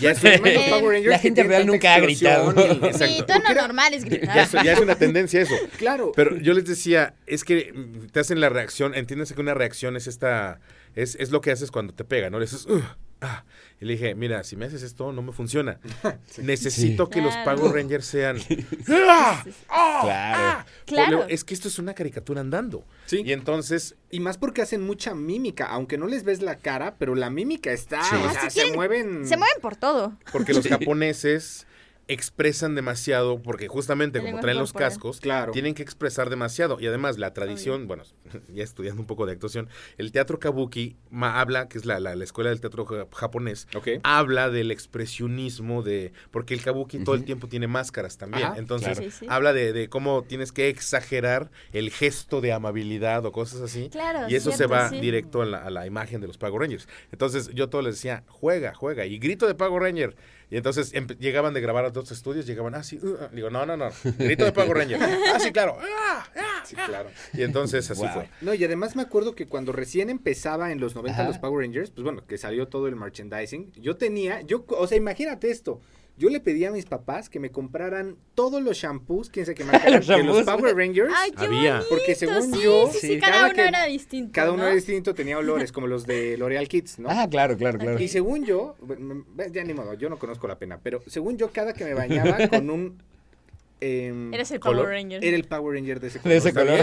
ya es, Los Eh, Power la gente real nunca ha gritado. y-. Sí, tono normal es ya, gritar. es, ya es una tendencia eso. Claro. Pero yo les decía, es que te hacen la reacción, entiéndase que una reacción es esta, es, es lo que haces cuando te pega, ¿no? Le dices, "Ugh, ah". Y le dije, mira, si me haces esto, no me funciona. Necesito que los. Power Rangers sean... "Ah, ah, Claro. ah". Claro. Es que esto es una caricatura andando. Sí. Y entonces, Y más porque hacen mucha mímica, aunque no les ves la cara, pero la mímica está, Sí. o Ah, sea, se quieren- mueven. Se mueven por todo. porque los japoneses expresan demasiado, porque justamente como traen los cascos, Claro. tienen que expresar demasiado. Y además la tradición, bueno, ya estudiando un poco de actuación, el teatro kabuki ma- habla, que es la, la- la escuela del teatro ja- japonés, habla del expresionismo de, porque el kabuki todo el tiempo tiene máscaras también. Ajá, Entonces, claro. Sí, sí. habla de, de cómo tienes que exagerar el gesto de amabilidad o cosas así. Claro, Y eso se va sí. directo a la, a la imagen de los Power Rangers. Entonces yo todo les decía, juega, juega. Y grito de Power Ranger. Y entonces llegaban de grabar a dos estudios, llegaban, ah, sí, uh, ah. digo, no, no, no, grito de Power Ranger. Ah, sí, claro. Ah, ah, Sí, claro. Y entonces así Wow. fue. No, y además me acuerdo que cuando recién empezaba en los 90 Ajá. los Power Rangers, pues bueno, que salió todo el merchandising, yo tenía, yo, o sea, imagínate esto. Yo le pedí a mis papás que me compraran todos los shampoos, quién sabe qué marca Los de los. Power Rangers. Ay, qué Había. bonito. Porque según sí, yo, sí, sí, sí, cada, cada uno que- era distinto. Cada uno ¿no? era distinto, tenía olores, como los de L'Oreal Kids, ¿no? Ah, claro, claro, claro. Y según yo, ya ni modo, yo no conozco la pena, pero según yo, cada que me bañaba con un... em, Eres el color, Power Ranger. Era el Power Ranger de ese color. De ese ¿está color.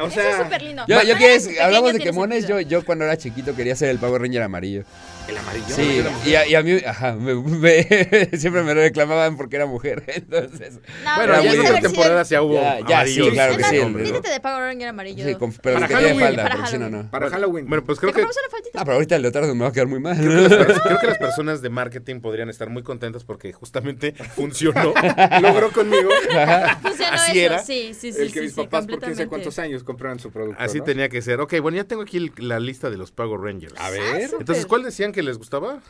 O Eso es sea, súper lindo. Yo, yo Cuando que eres es, pequeño hablamos de quemones, yo, yo cuando era chiquito quería ser el Power Ranger amarillo. el amarillo. Sí, y a, y a mí, ajá, me- me- siempre me lo reclamaban porque era mujer, entonces... No, Bueno, ya en esa temporadas ya hubo Ya, ya, sí, claro que sí, vístete de Power Ranger amarillo. Sí, con, pero Para que Halloween, falda, para porque si no, Halloween. no. Para Halloween. Bueno, pues ¿Te creo que? Ah, pero ahorita el leotardo me va a quedar muy mal. creo que las creo que las personas de marketing podrían estar muy contentas porque justamente funcionó. logró conmigo Funcionó Así eso, era. sí, sí, sí. el que sí, mis sí, papás por quién completamente. cuántos años compraron su producto. Así ¿no? tenía que ser. Ok, bueno, ya tengo aquí el- la lista de los Power Rangers. A ver. Entonces, ¿cuál decían que les gustaba?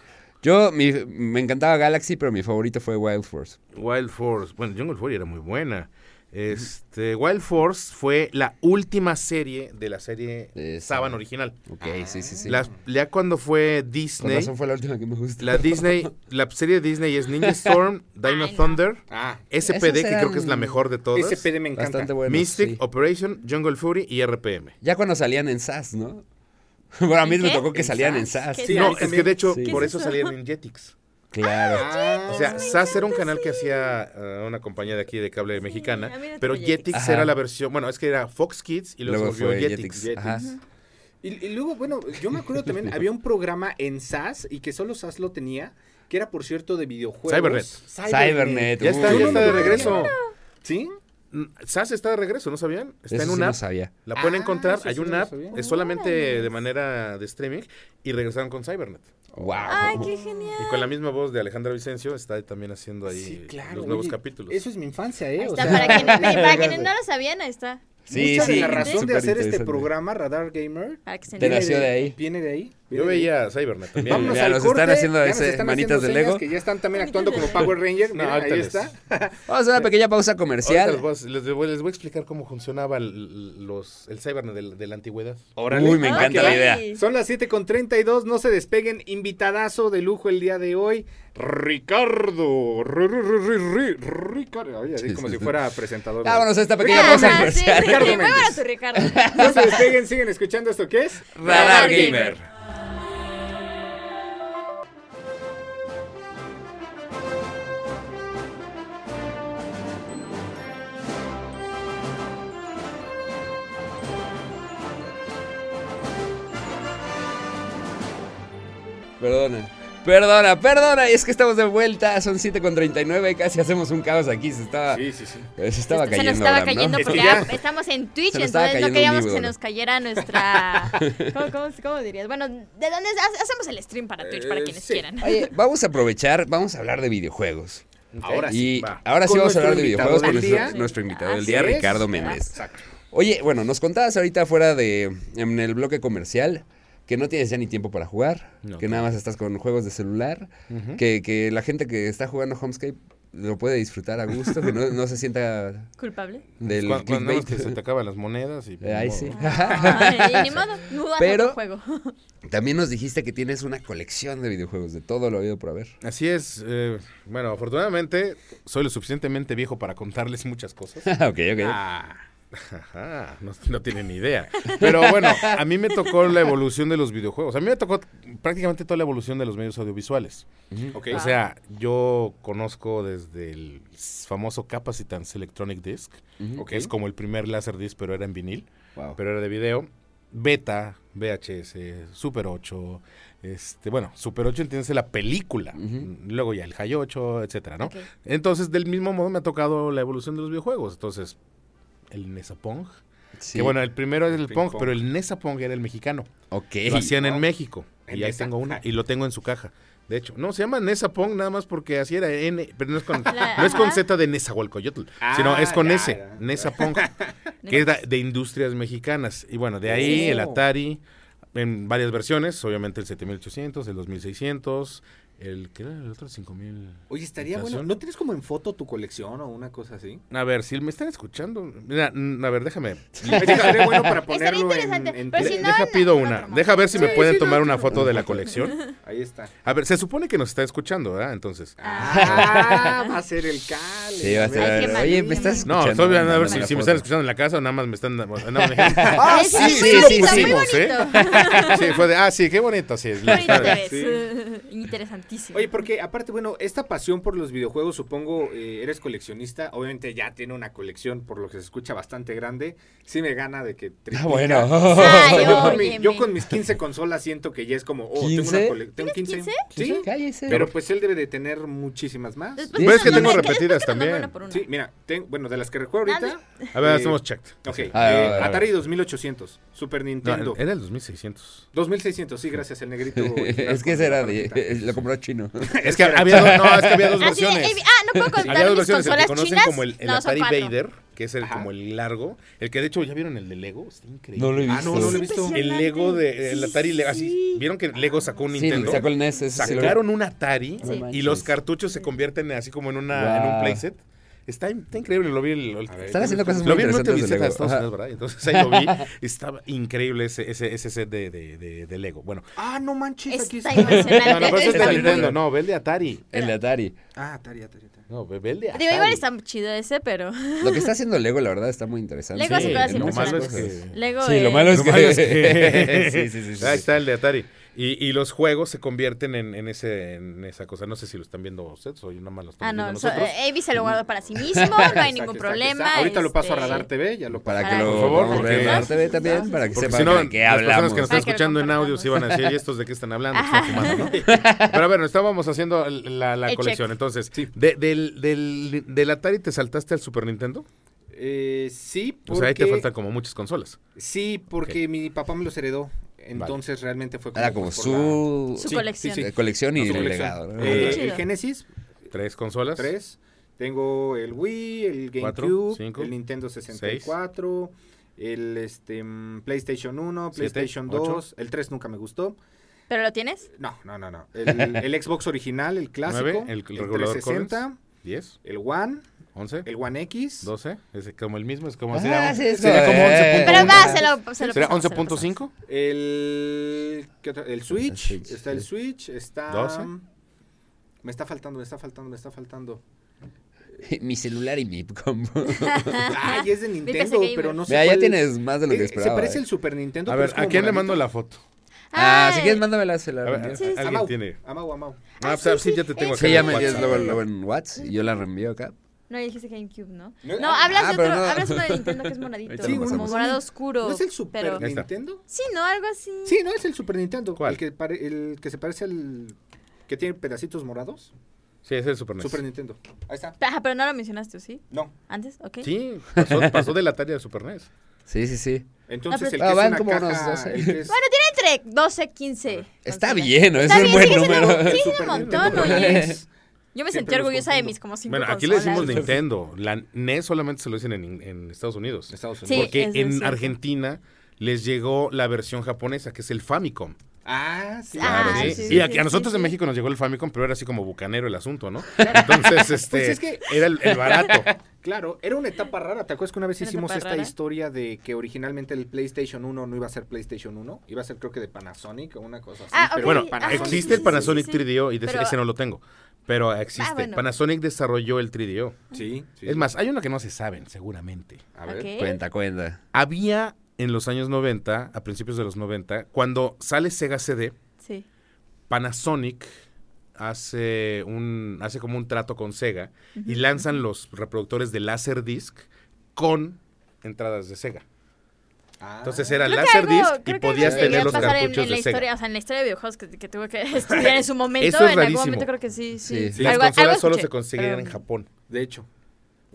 Yo, mi- me encantaba Galaxy, pero mi favorito fue Wild Force. Wild Force. Bueno, Jungle Fury era muy buena. Este, Wild Force fue la última serie de la serie Saban original. Ok, sí, sí, sí. Las- ya cuando fue Con Disney, razón fue la última que me gustó. la Disney, la serie de Disney es Ninja Storm, Dino Ay, no. Thunder, Ah, SPD, que creo que es la mejor de todas, SPD me encanta. Bastante bueno. Mystic, sí. Operation, Jungle Fury y RPM. Ya cuando salían en SAS, ¿no? Bueno, a mí ¿En me tocó que ¿En salían en SAS? SAS. ¿Qué Sí, No, es que de hecho Sí. por ¿Qué eso es eso? salían en Jetix. Claro. Ah, O sea, SAS era un canal que hacía eh, una compañía de aquí de cable mexicana, pero Jetix. Ajá. era la versión, bueno, es que era Fox Kids y luego, Luego Jetix. Jetix. Ajá. Y, y luego, bueno, yo me acuerdo también, había un programa en SAS y que solo SAS lo tenía, que era, por cierto, de videojuegos. Cybernet. Cybernet. Ya está, Uy, ya está de no, regreso. ¿Sí? SAS está de regreso, ¿no sabían? Está Eso en sí una no app. sabía. La pueden Ah, encontrar, hay sí no una app, sabía. es solamente de manera de streaming y regresaron con Cybernet. Wow. Ay, qué genial. Y con la misma voz de Alejandra Vicencio está también haciendo ahí Sí, claro. los nuevos oye, capítulos. Eso es mi infancia, ¿eh? Ahí O sea, para, quienes, para quienes no lo sabían, ahí está. Sí, mucha de sí. la razón de hacer este programa, Radar Gamer, Te nació de ahí. Viene de ahí. Yo veía Cybernet también. Vámonos Mira, al nos corte, están haciendo ya nos ese están manitas haciendo de Lego. Que ya están también actuando como. Power Ranger. No, Mira, ahí les- está. Vamos a hacer una pequeña pausa comercial. les, voy a, les voy- les voy a explicar cómo funcionaba el, los, el Cybernet de, de la antigüedad. Órale. Uy, me Ah, encanta la idea. Son las 7 con 32, no se despeguen. Invitadazo de lujo el día de hoy, Ricardo. Ri- ri- ri- ri- ri- Ricardo. Oye, así como si fuera presentador. Vámonos a esta pequeña pausa comercial. sí, Ricardo Ricardo. No se despeguen, siguen escuchando esto que es. Radar Gamer. Perdona. Perdona, perdona, y es que estamos de vuelta, son 7 con 39 y casi hacemos un caos aquí, se estaba, Sí, sí, sí. se estaba se cayendo. nos estaba Abraham, ¿no? cayendo Es que porque ya- estamos en Twitch, Se entonces no queríamos que se nos cayera nuestra... ¿Cómo, cómo, cómo dirías? Bueno, ¿de dónde ha- hacemos el stream para Twitch para Eh, quienes sí. quieran? Oye, vamos a aprovechar, vamos a hablar de videojuegos. Ahora sí. Y va. ahora sí vamos a hablar de videojuegos con nuestro, invitado del día. Ricardo Méndez. Exacto. Oye, bueno, nos contabas ahorita fuera de, en el bloque comercial, que no tienes ya ni tiempo para jugar, No, que no. nada más estás con juegos de celular, que, que la gente que está jugando Homescape lo puede disfrutar a gusto, que no, no se sienta ¿Culpable? del Cuando, que se te acaban las monedas y... Ahí sí. Ay, modo, Pero- juego. También nos dijiste que tienes una colección de videojuegos, de todo lo habido por haber. Así es. eh, bueno, afortunadamente soy lo suficientemente viejo para contarles muchas cosas. ok, ok. Ah, Ajá, no, no tienen ni idea. Pero bueno, a mí me tocó la evolución de los videojuegos. A mí me tocó prácticamente toda la evolución de los medios audiovisuales. ok. O sea, yo conozco desde el famoso Capacitance Electronic Disc, que es como el primer Laserdisc, pero era en vinil, Wow. pero era de video. Beta, VHS, Super 8, este, bueno, Super 8 entiendes la película, luego ya el High 8, etcétera, ¿no? Entonces, del mismo modo me ha tocado la evolución de los videojuegos. Entonces, el Nesapong, Sí. que bueno, el primero es el Ping Pong, pong. pero el Nesapong era el mexicano. ok. Lo hacían en. México. En Y ahí tengo uno. Y lo tengo en su caja. De hecho, no, se llama Nesapong nada más porque así era N, pero no es con, La- no es con. Z de Nezahualcóyotl, Ah, sino es con ya, S, ya. Nesapong, que es de industrias mexicanas. Y bueno, de ahí Oh. el Atari, en varias versiones, obviamente el 7800, el 2600, El, ¿qué era el otro? 5000. Oye, estaría bueno. ¿No tienes como en foto tu colección o una cosa así? A ver, si me están escuchando. Mira, mm, a ver, déjame. Estaría bueno para ponerlo interesante, en pero Twitter. si no- Deja pido una. Deja ver si me Sí, pueden sí, tomar no, una no. foto de la colección. Ahí está. A ver, se supone que nos está escuchando, ¿verdad? Entonces. Ah, va a ser el cale. Sí, va a ser. Ay, Oye, ¿me estás mal. No, escuchando? estoy viendo a ver si, me están escuchando en la casa o nada más me están. no, me dijeron, ah, Es sí, sí, bonito, lo pusimos, ¿eh? Sí, fue de, ah, sí, qué bonito, sí. Qué ves. Interesantísimo. Oye, porque aparte, bueno, esta pasión por los videojuegos, supongo, eh, eres coleccionista. Obviamente ya tiene una colección, por lo que se escucha bastante grande. Sí me gana de que. Ah, bueno. Ay, yo, con mi- yo con mis 15 consolas siento que ya es como, oh, tengo una ¿15? colección. Tengo 15. 15? Sí, Cállese. pero pues él debe de tener muchísimas más. Después Ves nos que tengo repetidas que también. una por una. Sí, mira, ten- bueno, de las que recuerdo ahorita. A ver, eh, hacemos check. Ok, eh, a ver, a ver. Atari 2800, Super No, Nintendo. era el 2600. 2600, sí, gracias, el negrito. es que ese era de. Lo compró chino. Es que había dos, no, es que había dos Ah, sí, versiones. eh, ah, no puedo contar Había dos mis versiones, el que consolas conocen chinas. como el, el no, son Atari. Vader, que es el, Ajá. como el largo. El que de hecho, ¿ya vieron el de Lego? Está increíble. No lo he Ah, visto. no, no lo he visto. El Lego de el Sí, Atari Lego, así. sí. ¿Vieron que Lego sacó un Sí, Nintendo? sacó el NES. sí vi. Sacaron un Atari Sí. Y los cartuchos se convierten así como en una en un playset. Está, está increíble, lo vi el, ver, Están haciendo cosas muy lo vi en una interesantes de televisión de Lego. Estados. Unidos, ¿verdad? Entonces ahí lo vi. Estaba increíble ese, ese, ese set de, de, de, de Lego. Bueno, Ah, no manches, aquí Está está. impresionante. no, no, pero ese es Está de Nintendo, no, ve el de Atari. El de Atari. Ah, Atari, Atari, Atari. No, ve, el de Atari. Digo, igual está chido ese, pero. Lo que está haciendo Lego, la verdad, está muy interesante. Lego hace cosas lo malo es que... Lego. Sí, lo malo es Lo que. malo es que- sí, sí, sí, sí. Ahí está el de Atari. Y, y los juegos se convierten en, en ese, en esa cosa. No sé si lo están viendo ustedes o yo nada más lo Ah, no, viendo so- nosotros. eh, Avi se lo guarda para sí mismo, no hay ningún problema. Ahorita lo paso a este, Radar TV, ya lo paso. Para que lo Por favor, porque- Radar TV también, para que sepan si no, de qué las personas hablamos. que nos están escuchando en audio sí van a decir, ¿y estos de qué están hablando? ¿Qué están fumando, no? Pero a ver, estábamos haciendo la, la colección. check. Entonces, Sí. de- del, del, del Atari te saltaste al Super Nintendo. Eh, sí, O porque... sea, ahí te faltan como muchas consolas. Sí, porque mi papá me los heredó. Entonces realmente fue como... Era como su, Su Sí, colección. sí, sí. colección y la- su legado. ¿no? Eh, el Genesis, Tres consolas. 3. Tengo el Wii, el GameCube, el Nintendo 64, el este, mm, PlayStation 1, Siete, PlayStation ocho. 2. El 3 nunca me gustó. ¿Pero lo tienes? No, no, no, no. El, el Xbox original, el clásico. Nueve, el- el regulador 360, Diez, el One, once, el One X. doce. Es como el mismo, es como Ah, sería, sí, sería como eh. 11.1. Pero va, se lo, se lo ¿Sería pasamos, se lo pasamos. 11.5? El, ¿qué otro? el Switch. El Switch, está el sí. Switch. Está... 12. Me está faltando, me está faltando, me está faltando. Mi celular y mi combo. Ay, es de Nintendo, pero no sé Mira, ya cuál- tienes más de lo que Eh, esperaba. Se parece eh. el Super Nintendo. A ver, ¿a quién le mando la foto? Ah, si quieres, mándamela. Se la A ver. Sí, sí. alguien Amau, tiene. Amau, Amau. Ah, Ah, sí, sí, ya te tengo eh, acá. Sí, ya el me luego en WhatsApp y yo la reenvío acá. No, dijiste GameCube, ¿no? No, No, ah, hablas, ah, de otro, no. hablas de uno de Nintendo que es moradito. Lo como morado oscuro. ¿No es el Super pero... Nintendo? Sí, ¿no? Algo así. Sí, no es el Super Nintendo. ¿Cuál? El que, pare- el que se parece al... Que tiene pedacitos morados. Sí, es el Super NES. Super Nintendo. Ahí está. Ajá, pero no lo mencionaste, ¿o ¿sí? No. ¿Antes? ¿Ok? Sí, pasó, pasó del Atari al Super NES. Sí, sí, sí. Entonces Ah, el que Ah, es van una como caja... unos 12. el que es- Bueno, tiene entre 12 15. Está bien, ¿no? Está es un bien, buen número. Sí, es un montón, oye. Yo me sentí orgullosa de mis como cinco Bueno, aquí le decimos consolas. Nintendo. La NES solamente se lo dicen en, en Estados Unidos. Estados Sí, Unidos. Porque en cierto. Argentina les llegó la versión japonesa, que es el Famicom. Ah, sí. Ah, Claro, sí, sí. sí, y aquí sí, a nosotros sí, en sí. México nos llegó el Famicom, pero era así como bucanero el asunto, ¿no? Entonces, este, Pues es que- era el, el barato. Claro, era una etapa rara. ¿Te acuerdas que una vez ¿Una hicimos esta rara? historia de que originalmente el PlayStation 1 no iba a ser PlayStation 1? Iba a ser creo que de Panasonic o una cosa así. Ah, pero. Bueno, existe sí, el Panasonic sí, sí. 3DO y de Pero- ese no lo tengo. Pero existe. Ah, bueno. Panasonic desarrolló el 3DO. Sí, sí. Es más, hay uno que no se saben, seguramente. A ver. Cuenta, cuenta. Había en los años 90, a principios de los 90, cuando sale Sega CD, Sí. Panasonic hace un hace como un trato con Sega y lanzan los reproductores de Laserdisc con entradas de Sega. Ah. Entonces era Laserdisc y podías tener los en- cartuchos en, la de Sega. historia, o sea, en la historia de videojuegos que, que tuve que estudiar en su momento. Eso es en rarísimo. algún momento creo que sí, sí. Sí. Sí. Las Algo- consolas algo solo escuché, se conseguían pero- en Japón, De hecho.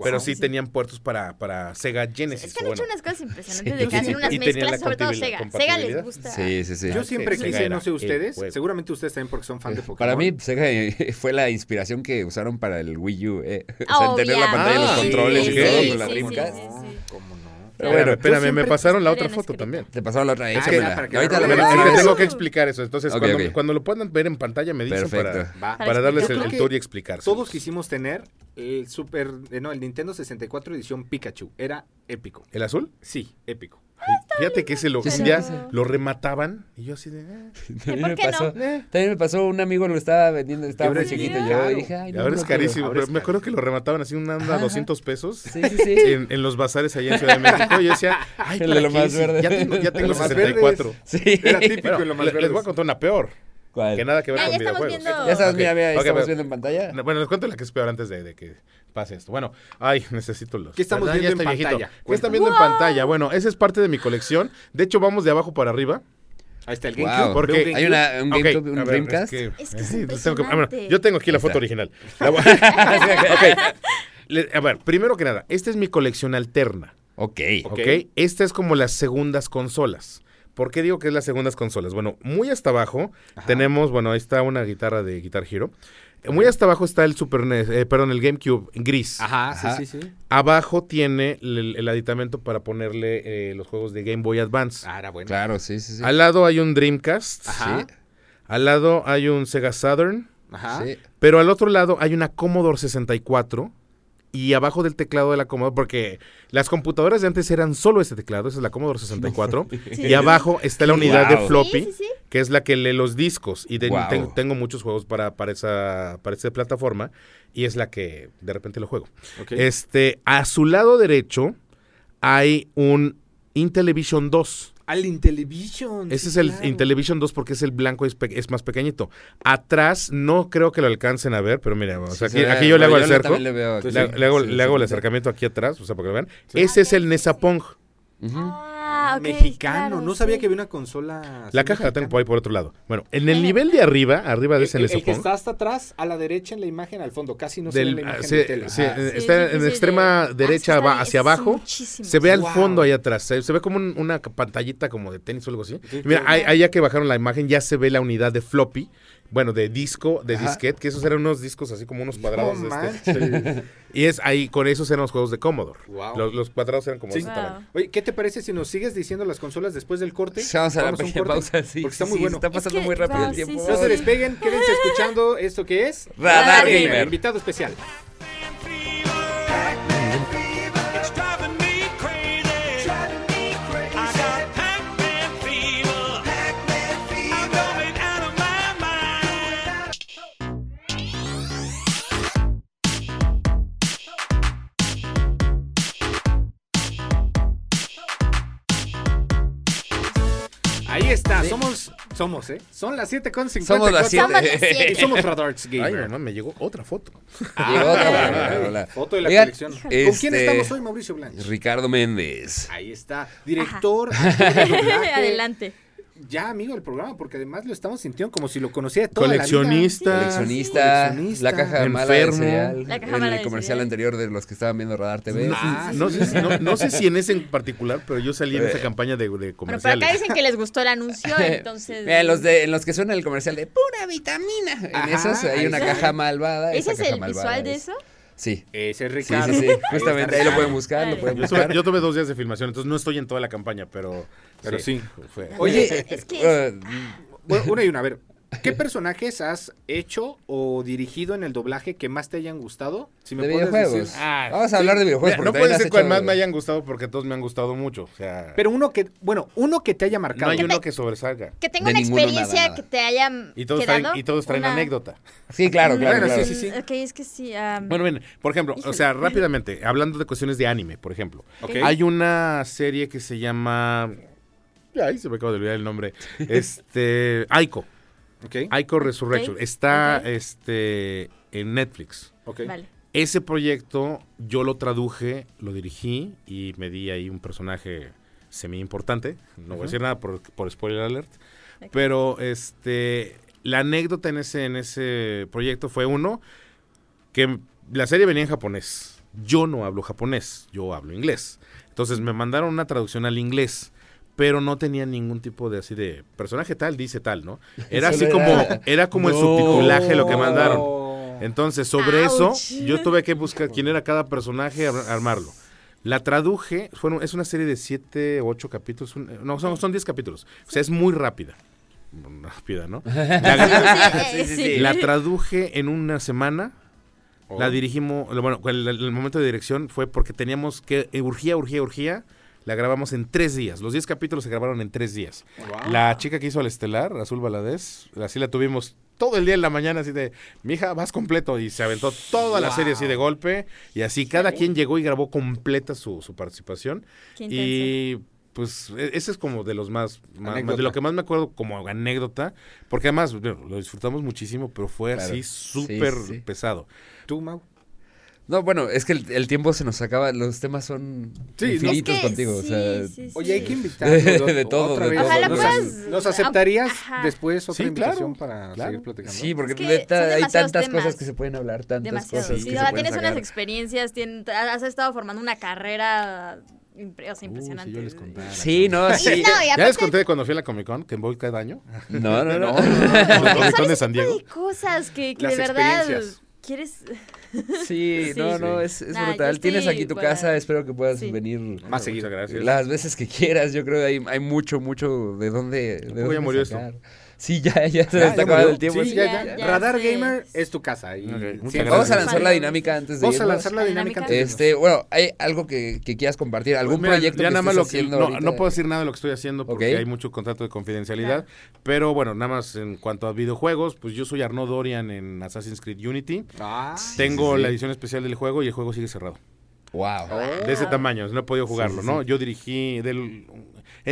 pero Wow. sí, sí. tenían puertos para, para Sega Genesis. Es que han bueno. hecho unas cosas impresionantes Sí. de que hacen unas la mezclas, sobre todo compatibilidad- Sega. Sega les gusta. Sí, sí, sí. Yo siempre Sega quise, no sé ustedes, seguramente ustedes también porque son fan de Pokémon. Para mí, Sega eh, fue la inspiración que usaron para el Wii U, ¿eh? O sea, en tener la pantalla y los Ah, sí, controles y todo sí, con la sí, Dreamcast. sí, sí. ¿Cómo no? Pero bueno, Espérame, espérame, me pasaron la otra foto también. te pasaron la otra. ya, échamela. para que Ahorita la es tengo que explicar eso. Entonces, cuando, lo puedan ver en pantalla, me dicen Perfecto. para, darles el, el tour y explicar. Todos quisimos tener el Super, eh, no, el Nintendo 64 edición Pikachu. Era épico. ¿El azul? Sí, épico. Ay, Fíjate que ese lo, Sí, ya sí. lo remataban y yo así de... eh. También ¿Por me qué no? pasó, también me pasó, un amigo lo estaba vendiendo, estaba muy chiquito yo y dije, ay, no, ahora no es carísimo. ahora pero es me acuerdo que lo remataban así una onda Ajá. 200 pesos. Sí, sí, sí. En, en los bazares allá en Ciudad de México. Y yo decía, ay, El ¿para de lo qué? más verde. Ya tengo, ya tengo Los más 64. Sí. Era típico Bueno, en lo más le- les voy a contar una peor. ¿Cuál? Que nada que ver Ah, con ya estamos videojuegos. viendo- Ya sabes, Ok, mira, mira, ahí ok, estamos pero- viendo en pantalla. Bueno, les cuento la que es peor antes de, de que pase esto. Bueno, ay, necesito los. ¿Qué estamos ¿verdad? Ya viendo en estoy viejito. pantalla? ¿Qué están viendo en pantalla? Bueno, esa es parte de mi colección. De hecho, vamos de abajo para arriba. Ahí está el Wow. GameCube. Porque- un Hay una, un GameCube, un a ver, Dreamcast. Es que, Es que es sí, tengo que- ah, bueno, yo tengo aquí la foto original. La voy- ok. Le- A ver, primero que nada, esta es mi colección alterna. Ok. ¿Ok? Ok. Esta es como las segundas consolas. ¿Por qué digo que es las segundas consolas? Bueno, muy hasta abajo tenemos, bueno, ahí está una guitarra de Guitar Hero. Muy hasta abajo está el Super NES, eh, perdón, el GameCube gris. Ajá, Ajá. sí, sí, sí. Abajo tiene el, el aditamento para ponerle eh, los juegos de Game Boy Advance. Ah, era bueno. Claro, sí, sí, sí. Al lado hay un Dreamcast. Ajá. Sí, Al lado hay un Sega Saturn. Ajá. sí. Pero al otro lado hay una Commodore 64. Y abajo del teclado de la Commodore, porque las computadoras de antes eran solo ese teclado, esa es la Commodore 64. Sí. Y abajo está la unidad Wow. de floppy, Sí, sí, sí. que es la que lee los discos. Y de- Wow. ten- tengo muchos juegos para, para, esa, para esa plataforma. Y es la que de repente lo juego. Este, a su lado derecho hay un Intellivision 2. Al Intellivision. Ese sí, es el claro. Intellivision 2 porque es el blanco, es, es más pequeñito. Atrás no creo que lo alcancen a ver, pero mira, o sea, Sí, aquí, se ve- aquí yo le hago bueno, el cerco. le veo Le, aquí. le hago, Sí, le hago sí, el sí. acercamiento aquí atrás, o sea, para que lo vean. Ese es el Nesapong. Ujú. Ah, Mexicano. claro, no sabía sí. que había una consola. La caja la tengo mexicana. por ahí por otro lado. Bueno, en el nivel de arriba, arriba de ese El, el que está hasta atrás, a la derecha en la imagen, al fondo, casi no se ve la ah, imagen se- de tele. se- Sí, está sí, en sí, extrema de- derecha Ah, sí, va hacia abajo. muchísimo. Se ve al Wow. fondo ahí atrás. Se, se ve como un- una pantallita como de tenis o algo así. Y Mira, ahí ya que bajaron la imagen, ya se ve la unidad de floppy. Bueno, de disco, de Ajá. disquete, que esos eran unos discos así como unos cuadrados. No de este. Y es ahí, con esos eran los juegos de Commodore. Wow. Los, los cuadrados eran como Sí. tamaño. Oye, ¿qué te parece si nos sigues diciendo las consolas después del corte? Vamos a la un pequeña corte, pausa, sí. Porque está sí, muy sí, bueno. Está pasando que- muy rápido wow, el sí, tiempo. sí, No se despeguen, quédense escuchando esto que es Radar Gamer. Gamer. invitado especial. Ahí está, somos, somos, ¿eh? Son las 7 con 54. Somos las Somos las 7. siete. Y somos Radarts Ay, Gamer. mamá, me llegó otra foto. Llegó otra bárbara, hola. Foto de la Oigan, colección. ¿Con este, quién estamos hoy, Mauricio Blanch? Ricardo Méndez. Ahí está, director, Adelante. Ya amigo del programa, porque además lo estamos sintiendo como si lo conocía de toda la vida. Coleccionista. Coleccionista, Coleccionista. la caja mala de Enfermo. cereal, La caja en mala el de comercial cereal. anterior de los que estaban viendo Radar TV. No, Ah, sé, no, no sé si en ese en particular, pero yo salí en esa campaña de, de Bueno, por comerciales. acá dicen que les gustó el anuncio, entonces. Mira, en los, de, en los que suena el comercial de pura vitamina. En Ajá, esos hay una caja malvada. ¿Ese esa es el visual de es- eso? Sí. Ese es Ricardo. sí, sí. Justamente ahí lo pueden buscar, lo pueden buscar. yo tuve dos días de filmación, entonces no estoy en toda la campaña, pero, pero Sí. sí. fue- Oye, Es que. Bueno, una y una, a ver. ¿Qué personajes has hecho o dirigido en el doblaje que más te hayan gustado? Si de puedes videojuegos. decir- Ah, Vamos a hablar de videojuegos. Mira, no puede ser cuál más me hayan gustado porque todos me han gustado mucho. O sea, Pero uno que, bueno, uno que te haya no marcado. hay uno que sobresalga. Que tenga De una ninguno, experiencia nada, nada. que te haya Y todos quedado. traen, y todos traen una- anécdota. Sí, claro, claro. Bueno, claro. sí, sí, sí. Ok, es que sí. ah, Bueno, bien, por ejemplo, o sea, rápidamente, hablando de cuestiones de anime, por ejemplo. Hay una serie que se llama. Ay, se me acaba de olvidar el nombre. Este. Aiko. Aiko Resurrection. Está este en Netflix. Vale. Ese proyecto yo lo traduje, lo dirigí y me di ahí un personaje semi importante. No voy a decir nada por, por spoiler alert. Pero este la anécdota en ese, en ese proyecto fue uno que la serie venía en japonés. Yo no hablo japonés, yo hablo inglés. Entonces me mandaron una traducción al inglés, pero no tenía ningún tipo de así de personaje tal dice tal, ¿no? Era así como era- como el No. subtitulaje lo que mandaron. Entonces, sobre eso, yo tuve que buscar quién era cada personaje, ar- armarlo. La traduje, fueron, es una serie de siete, ocho capítulos, un- no, son, son diez capítulos. O sea, es muy rápida. Rápida, ¿no? La, Sí, sí, sí. la traduje en una semana. La dirigimos, bueno, el, el momento de dirección fue porque teníamos que, eh, urgía, urgía, urgía. La grabamos en tres días. Los diez capítulos se grabaron en tres días. La chica que hizo al estelar, Azul Valadez, así la tuvimos todo el día en la mañana, así de, mija, vas completo. Y se aventó toda la serie así de golpe. Y así cada quien llegó y grabó completa su, su participación. Qué Y pues e- ese es como de los más, de lo que más me acuerdo como anécdota, porque además bueno, lo disfrutamos muchísimo, pero fue Claro. así Sí, súper sí. pesado. ¿Tú, Mau? No, bueno, es que el, el tiempo se nos acaba, los temas son Sí, no, infinitos Es que contigo. o sea, sí, sí. Oye, hay que invitarlo De todo, otra de vez. todo. Ojalá ¿Nos, puedas- ¿Nos aceptarías Ajá. después otra Sí, claro, invitación para claro. seguir platicando? Sí, porque Es que hay tantas temas. cosas que se pueden hablar, tantas Demasiado. cosas Sí, que se tienes unas experiencias, tien- has estado formando una carrera impre- o sea, Uh, impresionante. si yo les contara. Sí, no, Y sí. no, y Ya les conté de cuando fui a la Comic Con, que voy cada año. No, no, no. El Comic Con son de San Diego. de cosas que, que Las de verdad experiencias. Quieres... Sí, Sí. no, no, es, es Nah, yo brutal. estoy Tienes aquí tu para- casa, espero que puedas Sí. venir Más seguido. Gracias. las veces que quieras. Yo creo que hay, hay mucho, mucho de dónde, de ya dónde murió sacar. Sí, ya, ya se Ya, está acabando el tiempo. Sí, sí. ya, ya, ya. ya Radar sé. Gamer es tu casa. Y. Vamos a lanzar la dinámica antes de Vamos a lanzar la dinámica. antes de Este, bueno, ¿hay algo que, que quieras compartir? ¿Algún Pues mira, proyecto ya que nada más estés lo que haciendo no, no puedo decir nada de lo que estoy haciendo porque hay mucho contrato de confidencialidad, pero bueno, nada más en cuanto a videojuegos, pues yo soy Arnaud Dorian en Assassin's Creed Unity. Ah, Tengo sí, sí. la edición especial del juego y el juego sigue cerrado. Wow. De ese tamaño, no he podido jugarlo, sí, ¿no? sí. Yo dirigí del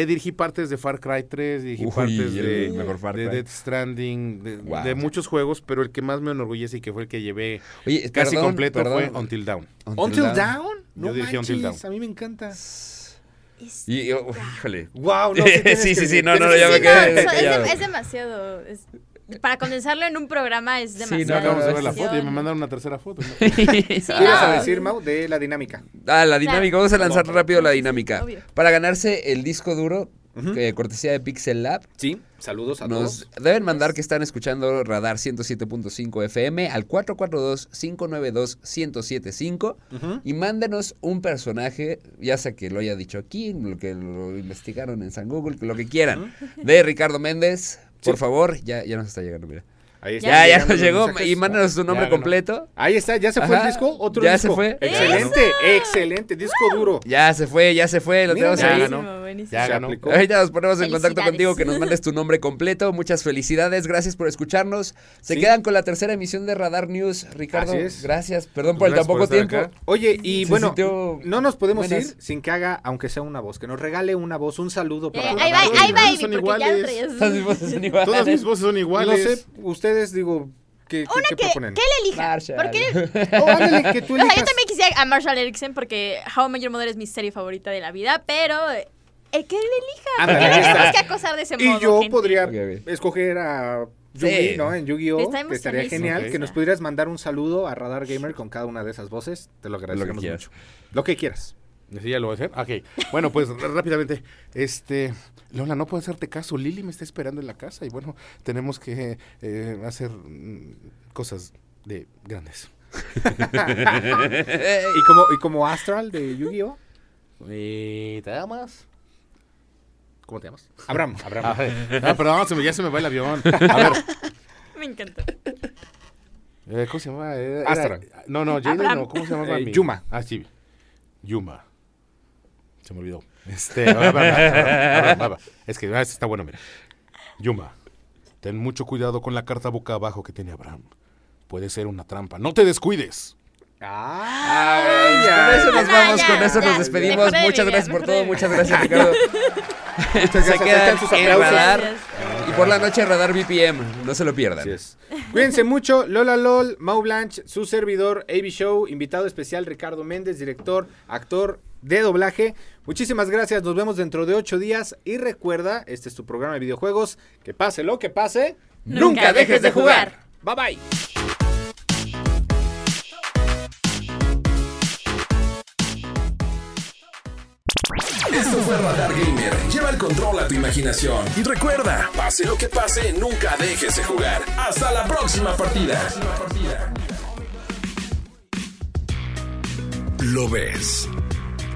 eh, dirigí partes de Far Cry 3, dirigí Uy, partes de, mejor Far de Cry. Death Stranding, de, Wow. de muchos juegos, pero el que más me enorgullece y que fue el que llevé Oye, casi perdón, completo perdón. fue Until Dawn. Until Down. No Yo dirigí manches, Until Dawn. a mí me encanta. Y, oh, híjole. Wow, no, sí Sí, sí, que- sí, no, no, tienes ya me quedé- no, es, demasiado. es- para condensarlo en un programa es Sí, demasiado. no, Acabamos de no, ver la foto y me mandaron una tercera foto. ¿no? Sí, ¿Qué ibas a no. decir, Mau, de la dinámica? Ah, la dinámica. Vamos a lanzar No, rápido la sí, sí, dinámica. obvio. Para ganarse el disco duro, eh, cortesía de Pixel Lab, Sí, saludos a nos todos. deben mandar que están escuchando Radar 107.5 FM al 442-592-1075 Ujú. y mándenos un personaje, ya sea que lo haya dicho aquí, lo que lo investigaron en San Google, lo que quieran, de Ricardo Méndez. Por favor, ya, ya nos está llegando, mira. Ahí Ya, ya nos llegó mensajes. y mándanos tu nombre Ya completo. Ahí está, ya se fue Ajá, el disco. Otro ya disco. se fue. Excelente, excelente. Disco duro. Ya se fue, ya se fue, lo Mira, tenemos ya ahí. ganó. Buenísimo. Ya ganó. Ahorita nos ponemos en contacto contigo, que nos mandes tu nombre completo. Muchas felicidades, gracias por escucharnos. Se Sí. quedan con la tercera emisión de Radar News. Ricardo, Así es. gracias. Perdón por el tan poco tiempo. acá. Oye, y Se bueno, sintió no nos podemos buenas. ir sin que haga, aunque sea una voz, que nos regale una voz, un saludo Eh, para ahí va, ahí va, son iguales. Todas mis voces son iguales. Todas mis voces son No iguales. sé, ustedes digo, ¿qué, qué, Una qué que, proponen? elija. Marshall. Porque, Oh, ándale, que tú o sea, yo también quisiera a Marshall Erickson porque How I Met Your Mother es mi serie favorita de la vida, pero eh, el que él elija. Está. tenemos que acosar de ese modo. Y yo gente. podría escoger a Yugi, Sí. ¿no? En Yu-Gi-Oh! Que estaría genial. Que nos pudieras mandar un saludo a Radar Gamer con cada una de esas voces. Te lo agradecemos mucho. Lo que quieras. Sí, ya lo voy a hacer. Ok. Bueno, pues rápidamente. Este. Lola, no puedo hacerte caso. Lili me está esperando en la casa y bueno, tenemos que eh, hacer mm, cosas de grandes. ¿Y como, y como Astral de Yu-Gi-Oh! ¿Y te llamas? ¿Cómo te llamas? Abraham, Abraham. Ah, eh, ah, perdón, se me- ya se me va el avión. A ver, Me encanta. eh, ¿cómo se llama? Eh, era- Astra. no, no, Jaden Abraham. no. ¿Cómo se llamaba? Eh, mi- Yuma. Ah, sí. Yuma. Se me olvidó. Este. Es que ah, este está bueno, mira. Yuma, ten mucho cuidado con la carta boca abajo que tiene Abraham. Puede ser una trampa. ¡No te descuides! Ay, Con eso nos vamos, ya, con eso ya. nos despedimos. Muchas gracias por todo, muchas gracias, Ricardo. Muchas gracias. sus aplausos. Y por la noche Radar BPM, no se lo pierdan. Así es. Cuídense mucho. Lola LOL, Mau Blanche, su servidor, AB Show, invitado especial Ricardo Méndez, director, actor de doblaje. Muchísimas gracias. Nos vemos dentro de ocho días. Y recuerda, este es tu programa de videojuegos. Que pase lo que pase, nunca, dejes de jugar. Bye bye. Esto fue Radar Gamer. Lleva el control a tu imaginación. Y recuerda, pase lo que pase, nunca dejes de jugar. Hasta la próxima partida. Lo ves.